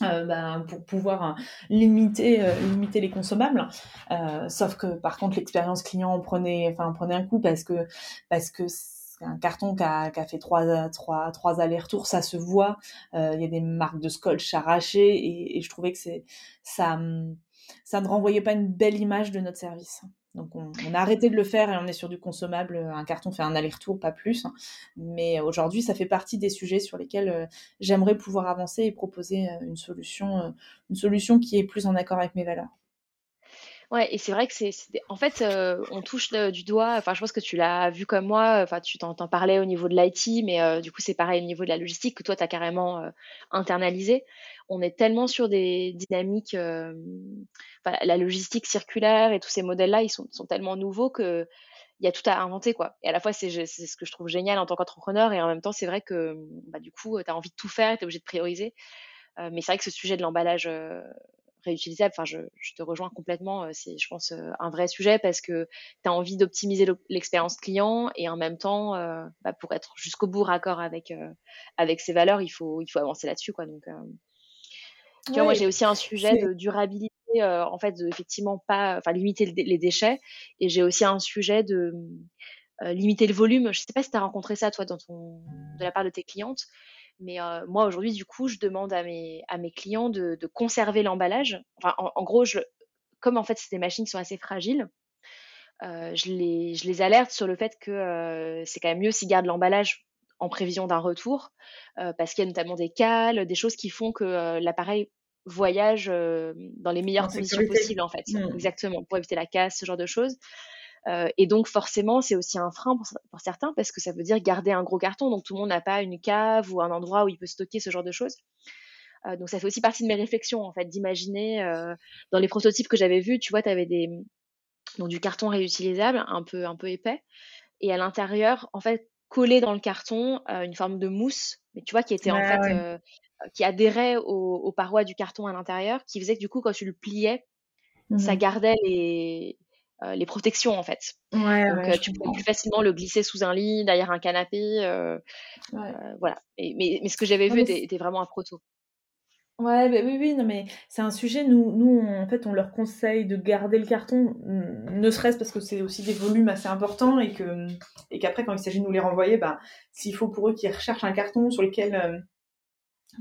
Euh, ben, pour pouvoir hein, limiter euh, limiter les consommables sauf que par contre l'expérience client prenait enfin prenait un coup parce que parce que un carton qui a, qui a, fait trois, trois, trois allers-retours, ça se voit. Il y a des marques de scotch arrachées et, je trouvais que c'est ça, ça ne renvoyait pas une belle image de notre service. Donc on, a arrêté de le faire et on est sur du consommable. Un carton fait un aller-retour, pas plus. Mais aujourd'hui, ça fait partie des sujets sur lesquels euh, j'aimerais pouvoir avancer et proposer euh, une solution, euh, une solution qui est plus en accord avec mes valeurs. Ouais, et c'est vrai que c'est, en fait, on touche du doigt. Enfin, je pense que tu l'as vu comme moi. Enfin, tu t'en, parlais au niveau de l'IT, mais du coup, c'est pareil au niveau de la logistique que toi, tu as carrément internalisé. On est tellement sur des dynamiques la logistique circulaire et tous ces modèles-là, ils sont, tellement nouveaux que il y a tout à inventer quoi. Et à la fois c'est ce que je trouve génial en tant qu'entrepreneur et en même temps c'est vrai que bah, du coup tu as envie de tout faire, tu es obligé de prioriser. Euh, mais c'est vrai que ce sujet de l'emballage euh, réutilisable, enfin je, je, te rejoins complètement, euh, c'est je pense un vrai sujet parce que tu as envie d'optimiser l'expérience client et en même temps bah, pour être jusqu'au bout raccord avec avec ses valeurs, il faut il faut avancer là-dessus quoi. Donc tu vois, moi j'ai aussi un sujet de durabilité euh, en fait, de, effectivement pas, enfin limiter les déchets. Et j'ai aussi un sujet de euh, limiter le volume. Je sais pas si tu as rencontré ça toi dans ton, de la part de tes clientes, mais euh, moi aujourd'hui du coup, je demande à mes à mes clients de, de conserver l'emballage. Enfin, en, gros, je, comme en fait c'est des machines qui sont assez fragiles. Euh, je, les, je les alerte sur le fait que c'est quand même mieux s'ils gardent l'emballage en prévision d'un retour, parce qu'il y a notamment des cales, des choses qui font que l'appareil voyage euh, dans les meilleures conditions possibles en fait. Mmh. Exactement, pour éviter la casse, ce genre de choses. Euh, et donc forcément, c'est aussi un frein pour, pour, certains parce que ça veut dire garder un gros carton. Donc tout le monde n'a pas une cave ou un endroit où il peut stocker ce genre de choses. Euh, donc ça fait aussi partie de mes réflexions en fait, d'imaginer euh, dans les prototypes que j'avais vus, tu vois, tu avais des donc du carton réutilisable, un peu un peu épais, et à l'intérieur, en fait, collé dans le carton, une forme de mousse, mais tu vois, qui était en fait qui adhérait aux, parois du carton à l'intérieur, qui faisait que du coup, quand tu le pliais, ça mmh gardait les, euh, les protections en fait. Ouais, Donc euh, tu pouvais plus facilement le glisser sous un lit, derrière un canapé. Euh, voilà. mais, mais, ce que j'avais vu était, vraiment un proto. Ouais, bah, oui, oui, non, mais c'est un sujet, nous, nous en fait, on leur conseille de garder le carton, ne serait-ce parce que c'est aussi des volumes assez importants et que et qu'après, quand il s'agit de nous les renvoyer, bah, s'il faut pour eux qu'ils recherchent un carton sur lequel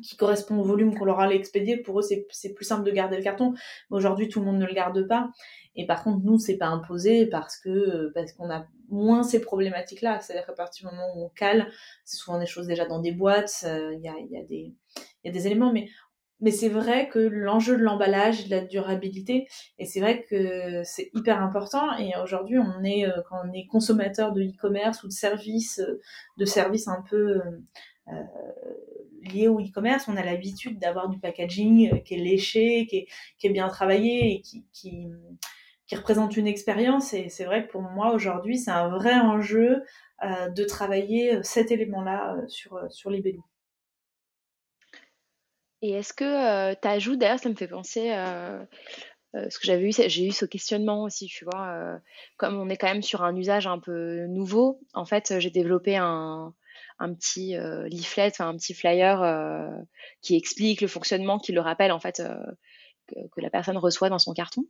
qui correspond au volume qu'on leur a expédié, pour eux c'est plus simple de garder le carton. Mais aujourd'hui tout le monde ne le garde pas. Et par contre nous c'est pas imposé parce que parce qu'on a moins ces problématiques là. C'est-à-dire qu'à partir du moment où on cale, c'est souvent des choses déjà dans des boîtes. Euh, il y, a, y, a y a des éléments, mais mais c'est vrai que l'enjeu de l'emballage, de la durabilité, et c'est vrai que c'est hyper important. Et aujourd'hui, on est euh, quand on est consommateur de e-commerce ou de services, euh, de services un peu euh, lié au e-commerce, on a l'habitude d'avoir du packaging euh, qui est léché, qui est, qui est bien travaillé et qui, qui, représente une expérience. Et c'est vrai que pour moi, aujourd'hui, c'est un vrai enjeu euh, de travailler euh, cet élément-là sur, sur les bédous. Et est-ce que tu ajoutes, d'ailleurs, ça me fait penser, euh, ce que j'avais eu, j'ai eu ce questionnement aussi, tu vois, comme on est quand même sur un usage un peu nouveau, en fait, j'ai développé un, un petit leaflet, un petit flyer qui explique le fonctionnement, qui le rappelle en fait que, la personne reçoit dans son carton.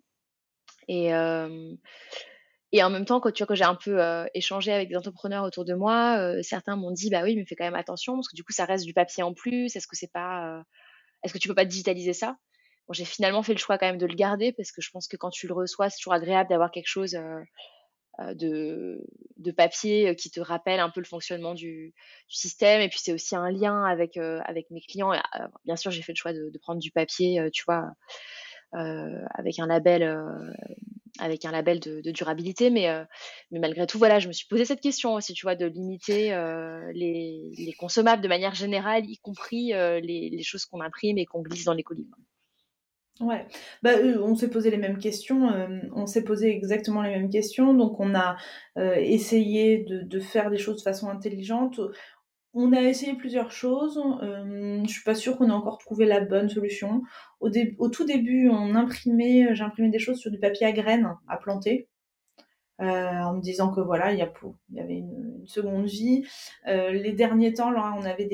Et, en même temps, quand, tu vois, quand j'ai un peu échangé avec des entrepreneurs autour de moi, certains m'ont dit bah oui, mais fais quand même attention parce que du coup ça reste du papier en plus. Est-ce que c'est pas, est-ce que tu peux pas digitaliser ça? J'ai finalement fait le choix quand même de le garder parce que je pense que quand tu le reçois, c'est toujours agréable d'avoir quelque chose de, de, papier qui te rappelle un peu le fonctionnement du, système. Et puis c'est aussi un lien avec avec mes clients. bien sûr, j'ai fait le choix de, prendre du papier, tu vois, avec un label avec un label de, durabilité. Mais, euh, malgré tout, voilà, je me suis posé cette question aussi, tu vois, de limiter euh, les, les, consommables de manière générale, y compris euh, les, choses qu'on imprime et qu'on glisse dans les colis. Bah, on s'est posé les mêmes questions, on s'est posé exactement les mêmes questions, donc on a essayé de, faire des choses de façon intelligente. On a essayé plusieurs choses. Euh, je suis pas sûre qu'on ait encore trouvé la bonne solution. Au, tout début, on imprimait, j'ai imprimé des choses sur du papier à graines à planter, euh, en me disant que voilà, il y, y avait une, seconde vie. Euh, les derniers temps, là, on avait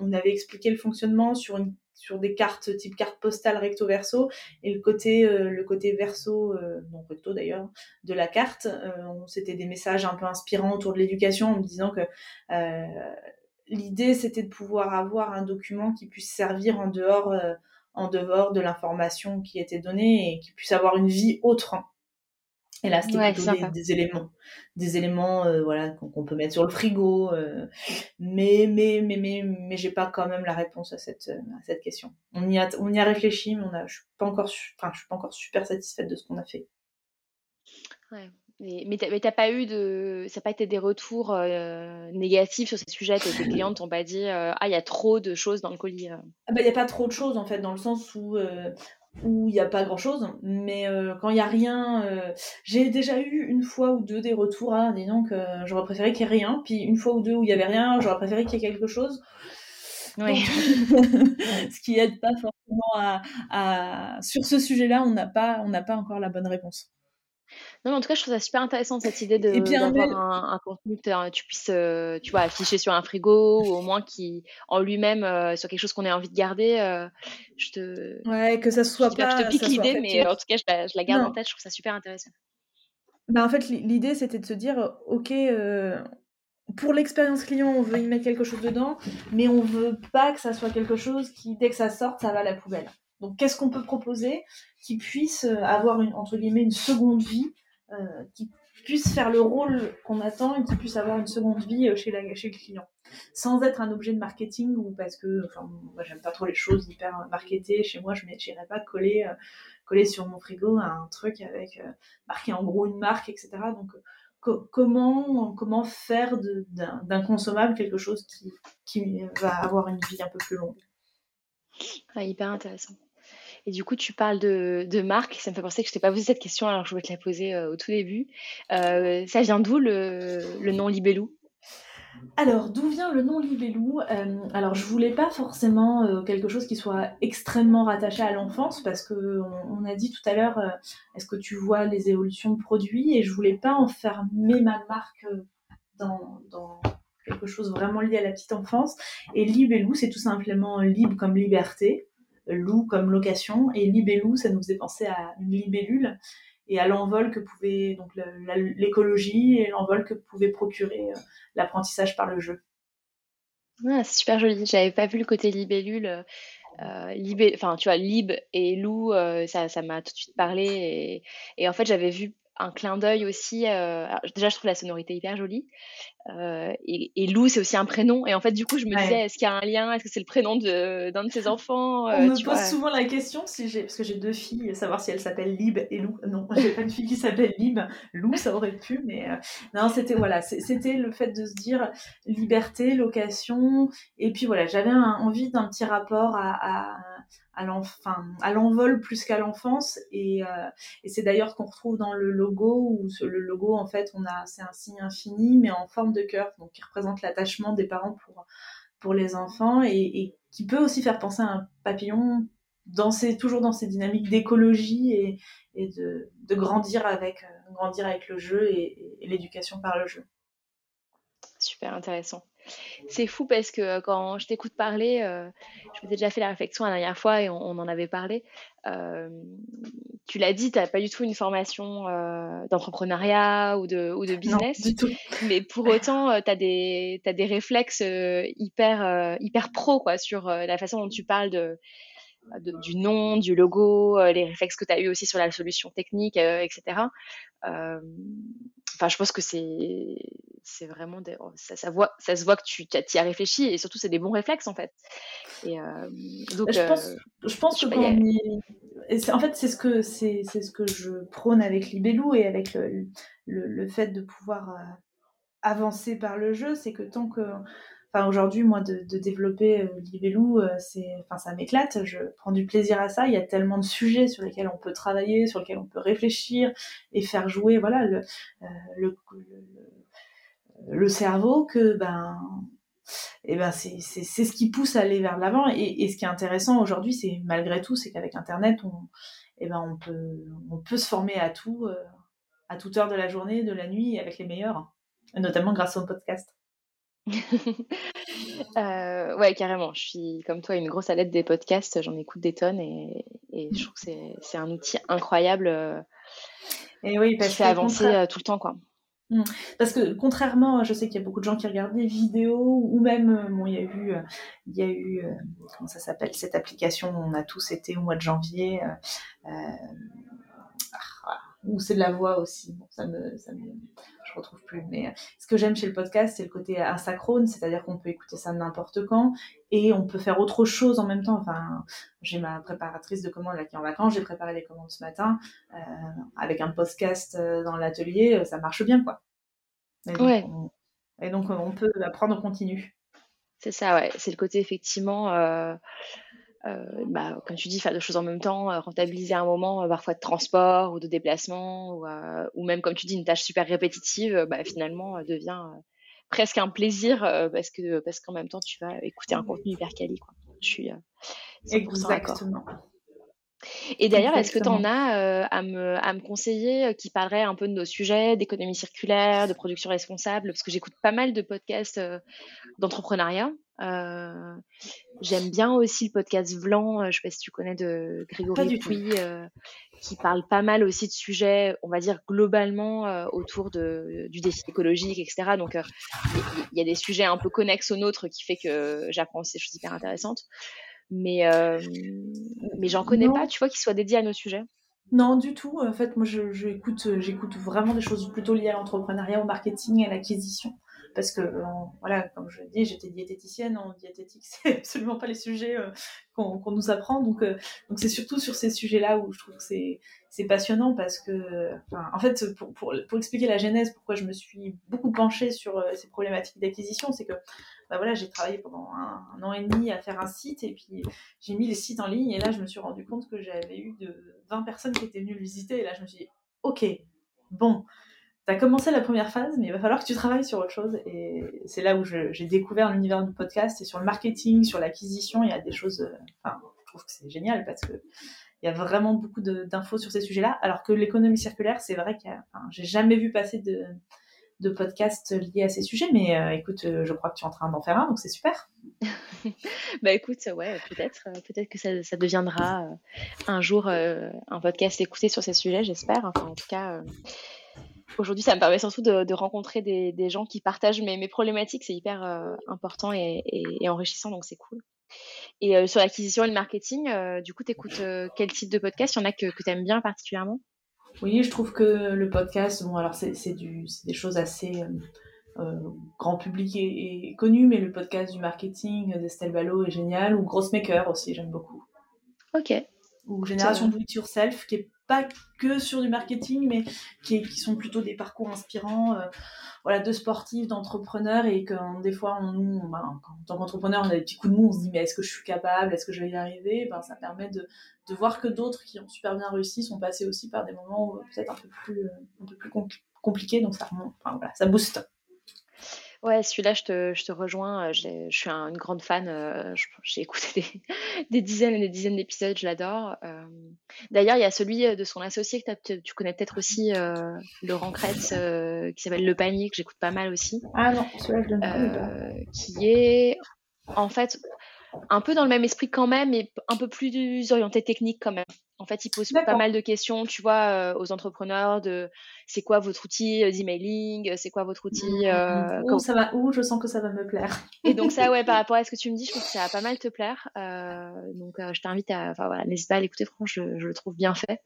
on avait expliqué le fonctionnement sur une sur des cartes type carte postale recto verso et le côté euh, verso euh, non recto d'ailleurs de la carte euh, c'était des messages un peu inspirants autour de l'éducation en me disant que l'idée c'était de pouvoir avoir un document qui puisse servir en dehors en dehors de l'information qui était donnée et qui puisse avoir une vie autre et là, c'était plutôt des, éléments, des éléments, euh, voilà, qu'on peut mettre sur le frigo. Euh, mais, mais, mais, mais, mais, j'ai pas quand même la réponse à cette, euh, à cette question. On y a, on y a réfléchi, mais on a, je suis pas encore, enfin, je suis pas encore super satisfaite de ce qu'on a fait. Ouais. Mais, mais t'as pas eu de, ça n'a pas été des retours négatifs sur ces sujets? Tes clientes t'ont pas dit, ah, il y a trop de choses dans le colis. Ah bah, il y a pas trop de choses en fait, dans le sens où où il n'y a pas grand chose, mais euh, quand il n'y a rien, euh, j'ai déjà eu une fois ou deux des retours, hein, disons que j'aurais préféré qu'il n'y ait rien, puis une fois ou deux où il n'y avait rien, j'aurais préféré qu'il y ait quelque chose. Oui. ce qui aide pas forcément à, à... sur ce sujet-là, on n'a pas, on n'a pas encore la bonne réponse. Non, mais en tout cas, je trouve ça super intéressant cette idée de d'avoir un, un, contenu que tu puisses, euh, tu vois, afficher sur un frigo ou au moins qui, en lui-même, euh, sur quelque chose qu'on ait envie de garder. Euh, je te. Ouais, que ça soit pas. Je te pique l'idée, mais en tout cas, je la, je la garde en tête. Je trouve ça super intéressant. Bah, en fait, l'idée, c'était de se dire, ok, pour l'expérience client, on veut y mettre quelque chose dedans, mais on veut pas que ça soit quelque chose qui, dès que ça sorte, ça va à la poubelle. Donc, qu'est-ce qu'on peut proposer qui puisse avoir une, entre guillemets une seconde vie, qui puisse faire le rôle qu'on attend et qui puisse avoir une seconde vie euh, chez, le client, sans être un objet de marketing ou parce que, enfin, moi j'aime pas trop les choses hyper marketées. Chez moi, je n'irai pas coller, coller sur mon frigo un truc avec marqué en gros une marque, etc. Donc comment comment faire d'un consommable quelque chose qui, qui va avoir une vie un peu plus longue? Ah, hyper intéressant. Et du coup, tu parles de, de marque. Ça me fait penser que je t'ai pas posé cette question alors je voulais te la poser euh, au tout début. Euh, ça vient d'où le, le, nom Libellou? Alors, d'où vient le nom Libellou? Euh, Alors, je voulais pas forcément quelque chose qui soit extrêmement rattaché à l'enfance, parce que on, a dit tout à l'heure, est-ce que tu vois les évolutions de produits Et je voulais pas enfermer ma marque dans, dans quelque chose vraiment lié à la petite enfance. Et Libellou, c'est tout simplement libre comme liberté loup comme location, et libellou, ça nous faisait penser à une libellule et à l'envol que pouvait donc l'écologie et l'envol que pouvait procurer euh, l'apprentissage par le jeu. c'est super joli. J'avais pas vu le côté libellule. Euh, libé, enfin tu vois, lib et loup, euh, ça, ça m'a tout de suite parlé et en fait j'avais vu un clin d'œil aussi. Euh, déjà, je trouve la sonorité hyper jolie. Euh, et, et, Lou, c'est aussi un prénom. Et en fait, du coup, je me disais, est-ce qu'il y a un lien Est-ce que c'est le prénom d'un de, ses enfants On euh, me pose souvent la question, si parce que j'ai deux filles, savoir si elles s'appellent Lib et Lou. Non, j'ai pas une fille qui s'appelle Lib. Lou, ça aurait pu, mais non, c'était voilà, c'était le fait de se dire liberté, location. Et puis voilà, j'avais envie d'un petit rapport à, à à l'envol plus qu'à l'enfance et, euh, et c'est d'ailleurs qu'on retrouve dans le logo où le logo en fait on a c'est un signe infini mais en forme de cœur donc qui représente l'attachement des parents pour pour les enfants et, qui peut aussi faire penser à un papillon dans toujours dans ces dynamiques d'écologie et, et de, de, grandir avec grandir avec le jeu et l'éducation par le jeu. Super intéressant. C'est fou parce que quand je t'écoute parler, je m'étais déjà fait la réflexion la dernière fois et on, en avait parlé. tu l'as dit, tu n'as pas du tout une formation d'entrepreneuriat ou de, ou de business. du tout. Mais pour autant, tu as, des, as des réflexes hyper, hyper pro quoi, sur la façon dont tu parles de, du nom, du logo, les réflexes que tu as eu aussi sur la solution technique, etc. Enfin, je pense que c'est c'est vraiment des, oh, ça, ça, voit, ça se voit que tu y as réfléchi et surtout c'est des bons réflexes en fait. Et euh, donc, je pense, je pense que en fait c'est ce que c'est ce que je prône avec Libellou et avec le, le, fait de pouvoir euh, avancer par le jeu, c'est que tant que Enfin, aujourd'hui, moi, de, de développer euh, euh, c'est, enfin, ça m'éclate. Je prends du plaisir à ça. Il y a tellement de sujets sur lesquels on peut travailler, sur lesquels on peut réfléchir et faire jouer, voilà, le, euh, le, le, cerveau que, ben, et eh ben, c'est, c'est, c'est ce qui pousse à aller vers l'avant. Et, et ce qui est intéressant aujourd'hui, c'est malgré tout, c'est qu'avec Internet, on, et eh ben, on peut, on peut se former à tout, à toute heure de la journée, de la nuit, avec les meilleurs, notamment grâce au podcast. Euh, ouais, carrément. Je suis comme toi une grosse alerte des podcasts. J'en écoute des tonnes et, je trouve que c'est un outil incroyable euh, et oui, parce qui fait avancer euh, tout le temps. quoi. Mmh. Parce que contrairement, je sais qu'il y a beaucoup de gens qui regardent des vidéos ou même, bon, il y a eu, il y a eu, comment ça s'appelle, cette application où on a tous été au mois de janvier ou c'est de la voix aussi. Bon, ça me, ça me, retrouve plus. Mais euh, ce que j'aime chez le podcast, c'est le côté asynchrone, c'est-à-dire qu'on peut écouter ça n'importe quand et on peut faire autre chose en même temps. Enfin, j'ai ma préparatrice de commandes là qui est en vacances, j'ai préparé les commandes ce matin euh, avec un podcast euh, dans l'atelier, ça marche bien quoi. Et donc, ouais. on, et donc on peut apprendre en continu. C'est ça, ouais. C'est le côté effectivement. Euh, bah, comme tu dis, faire deux choses en même temps, euh, rentabiliser un moment, euh, parfois de transport ou de déplacement, ou, ou, même, comme tu dis, une tâche super répétitive, bah, finalement, devient presque un plaisir parce que parce qu'en même temps, tu vas écouter un contenu hyper quali. Quoi. Je suis Exactement. Et d'ailleurs, est-ce que tu en as à, me, à me conseiller qui parlerait un peu de nos sujets, d'économie circulaire, de production responsable? Parce que j'écoute pas mal de podcasts d'entrepreneuriat. Euh, j'aime bien aussi le podcast Vlan, euh, je sais pas si tu connais de Grégory Pouy, euh, qui parle pas mal aussi de sujets, on va dire globalement autour de, du défi écologique, etc. Donc il y, a des sujets un peu connexes aux nôtres qui fait que j'apprends ces choses hyper intéressantes. Mais mais j'en connais pas, tu vois, qui soient dédiés à nos sujets? Non, du tout. En fait, moi, j'écoute, j'écoute vraiment des choses plutôt liées à l'entrepreneuriat, au marketing, à l'acquisition parce que voilà, comme je dit, j'étais diététicienne en diététique, c'est absolument pas les sujets euh, qu'on nous apprend. Donc euh, donc c'est surtout sur ces sujets-là où je trouve que c'est passionnant parce que en fait pour, pour, expliquer la genèse pourquoi je me suis beaucoup penchée sur euh, ces problématiques d'acquisition, c'est que bah voilà, j'ai travaillé pendant un, an et demi à faire un site et puis j'ai mis les sites en ligne et là je me suis rendu compte que j'avais eu de 20 personnes qui étaient venues le visiter et là je me suis dit OK, bon, tu as commencé la première phase, mais il va falloir que tu travailles sur autre chose. Et c'est là où j'ai découvert l'univers du podcast et sur le marketing, sur l'acquisition. Il y a des choses. Euh, enfin, je trouve que c'est génial parce que il y a vraiment beaucoup d'infos sur ces sujets-là. Alors que l'économie circulaire, c'est vrai que j'ai jamais vu passer de, de podcasts liés à ces sujets. Mais euh, écoute, euh, je crois que tu es en train d'en faire un, donc c'est super. bah écoute, ouais, peut-être, peut-être que ça, ça deviendra un jour un podcast écouté sur ces sujets, j'espère. Enfin, en tout cas aujourd'hui, ça me permet surtout de, rencontrer des, gens qui partagent mes, problématiques. C'est hyper euh, important et, enrichissant, donc c'est cool. Et euh, sur l'acquisition et le marketing, euh, du coup, tu écoutes quel type de podcast? Il y en a que, que tu aimes bien particulièrement? Oui, je trouve que le podcast, bon, alors c'est des choses assez grand public et, connues, mais le podcast du marketing d'Estelle Ballot est génial, ou Grossmaker aussi, j'aime beaucoup. Ok. Ou Génération Do It Yourself, qui est pas que sur du marketing, mais qui, sont plutôt des parcours inspirants, euh, voilà, de sportifs, d'entrepreneurs, et que des fois, on, ben, en tant qu'entrepreneur, on a des petits coups de mou, on se dit mais est-ce que je suis capable, est-ce que je vais y arriver? Ben ça permet de, voir que d'autres qui ont super bien réussi sont passés aussi par des moments peut-être un peu plus, un peu plus compliqués, donc ça, voilà, ça booste. Ouais, celui-là, je te, je te rejoins. Je suis une grande fan. J'ai écouté des, dizaines et des dizaines d'épisodes. Je l'adore. D'ailleurs, il y a celui de son associé que tu connais peut-être aussi, Laurent Kretz, qui s'appelle Le Panier, que j'écoute pas mal aussi. Ah non, celui-là, je le connais pas. Qui est, en fait, un peu dans le même esprit quand même, mais un peu plus orienté technique quand même. En fait, il pose pas mal de questions, tu vois, euh, aux entrepreneurs de c'est quoi votre outil euh, d'emailing, c'est quoi votre outil. Mmh, mmh, mmh. Euh, ça va où Je sens que ça va me plaire. Et donc ça, ouais, par rapport à ce que tu me dis, je pense que ça va pas mal te plaire. donc je t'invite à, enfin voilà, n'hésite pas à l'écouter. Franchement, je, le trouve bien fait.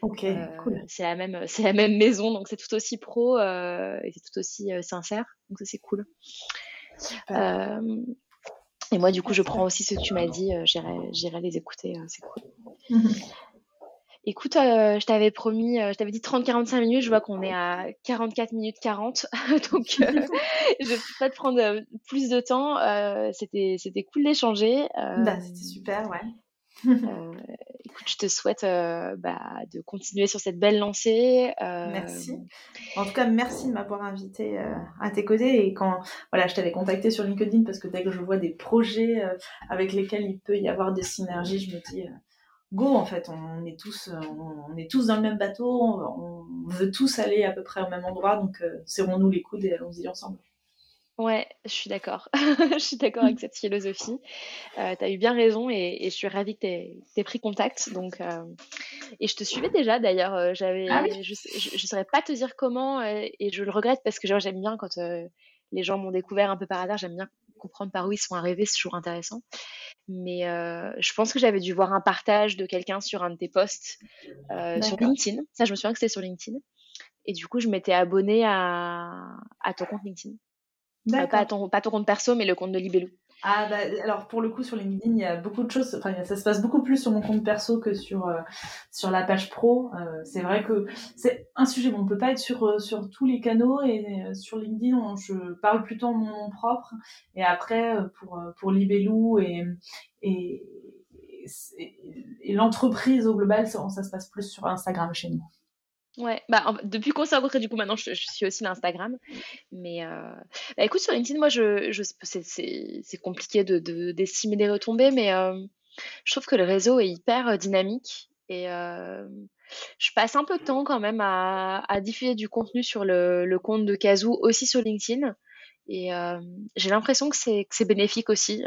Ok, cool. C'est la même, c'est la même maison, donc c'est tout aussi pro et c'est tout aussi sincère. Donc ça c'est cool. Et moi, du coup, je prends aussi ce que tu m'as dit. Euh, j'irai les écouter. Euh, c'est cool. Écoute, euh, je t'avais promis, je t'avais dit 30-45 minutes. Je vois qu'on est à 44 minutes 40. donc, je ne vais pas te prendre plus de temps. C'était cool d'échanger. Bah, C'était super, ouais. Euh, écoute, je te souhaite euh, bah, de continuer sur cette belle lancée. Euh, merci. En tout cas, merci de m'avoir invité à tes côtés. Et quand voilà, je t'avais contacté sur LinkedIn parce que dès que je vois des projets avec lesquels il peut y avoir des synergies, je me dis go en fait. On est tous, on, est tous dans le même bateau. On, veut tous aller à peu près au même endroit. Donc serrons-nous les coudes et allons-y ensemble. Ouais, je suis d'accord. je suis d'accord avec cette philosophie. Euh, tu as eu bien raison et, je suis ravie que tu aies, pris contact. Donc, euh, et je te suivais déjà d'ailleurs. Euh, j'avais, ah je ne saurais pas te dire comment et je le regrette parce que j'aime bien quand les gens m'ont découvert un peu par hasard. J'aime bien comprendre par où ils sont arrivés. C'est toujours intéressant. Mais je pense que j'avais dû voir un partage de quelqu'un sur un de tes posts sur LinkedIn. Ça, je me souviens que c'était sur LinkedIn. Et du coup, je m'étais abonnée à, à ton compte LinkedIn. Euh, pas, ton, pas ton compte perso, mais le compte de Libellou. Ah bah, alors pour le coup sur LinkedIn il y a beaucoup de choses. Enfin ça se passe beaucoup plus sur mon compte perso que sur euh, sur la page pro. Euh, c'est vrai que c'est un sujet bon on peut pas être sur sur tous les canaux et sur LinkedIn je parle plutôt en mon nom propre. Et après pour pour Libellou et et, et, l'entreprise au global ça, ça se passe plus sur Instagram chez nous Ouais, bah, depuis qu'on s'est rencontrés, du coup, maintenant, je, suis aussi l'Instagram. Mais euh, bah, écoute, sur LinkedIn, moi, je, je c'est compliqué de d'estimer des retombées, mais euh, je trouve que le réseau est hyper euh, dynamique et je passe un peu de temps quand même à, à diffuser du contenu sur le, le compte de Kazoo, aussi sur LinkedIn. Et j'ai l'impression que c'est bénéfique aussi.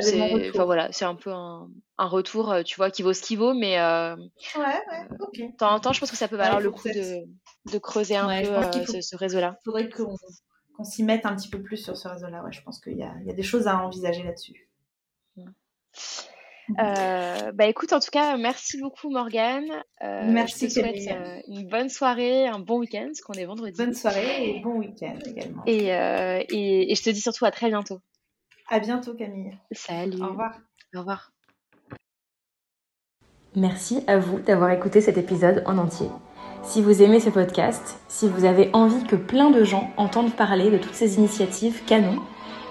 C'est enfin, voilà, c'est un peu un, un, retour, euh, tu vois, qui vaut ce qu'il vaut, mais euh, ouais, ouais, ok. De temps en temps, je pense que ça peut valoir le coup de, de, creuser un peu euh, ce, ce réseau-là. Il faudrait qu'on s'y mette un petit peu plus sur ce réseau-là. Ouais, je pense qu'il y, y a, des choses à envisager là-dessus. Euh, bah écoute, en tout cas, merci beaucoup Morgane. Euh, merci. Je te souhaite une bonne soirée, un bon week-end, parce qu'on est vendredi. Bonne soirée et bon week-end également. Et, et, et, je te dis surtout à très bientôt. À bientôt Camille. Salut. Au revoir. Au revoir. Merci à vous d'avoir écouté cet épisode en entier. Si vous aimez ce podcast, si vous avez envie que plein de gens entendent parler de toutes ces initiatives canon,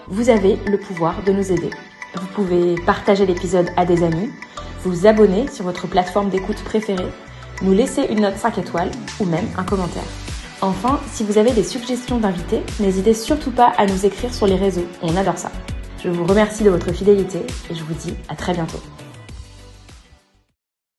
vous avez le pouvoir de nous aider. Vous pouvez partager l'épisode à des amis, vous abonner sur votre plateforme d'écoute préférée, nous laisser une note 5 étoiles ou même un commentaire. Enfin, si vous avez des suggestions d'invités, n'hésitez surtout pas à nous écrire sur les réseaux, on adore ça. Je vous remercie de votre fidélité et je vous dis à très bientôt.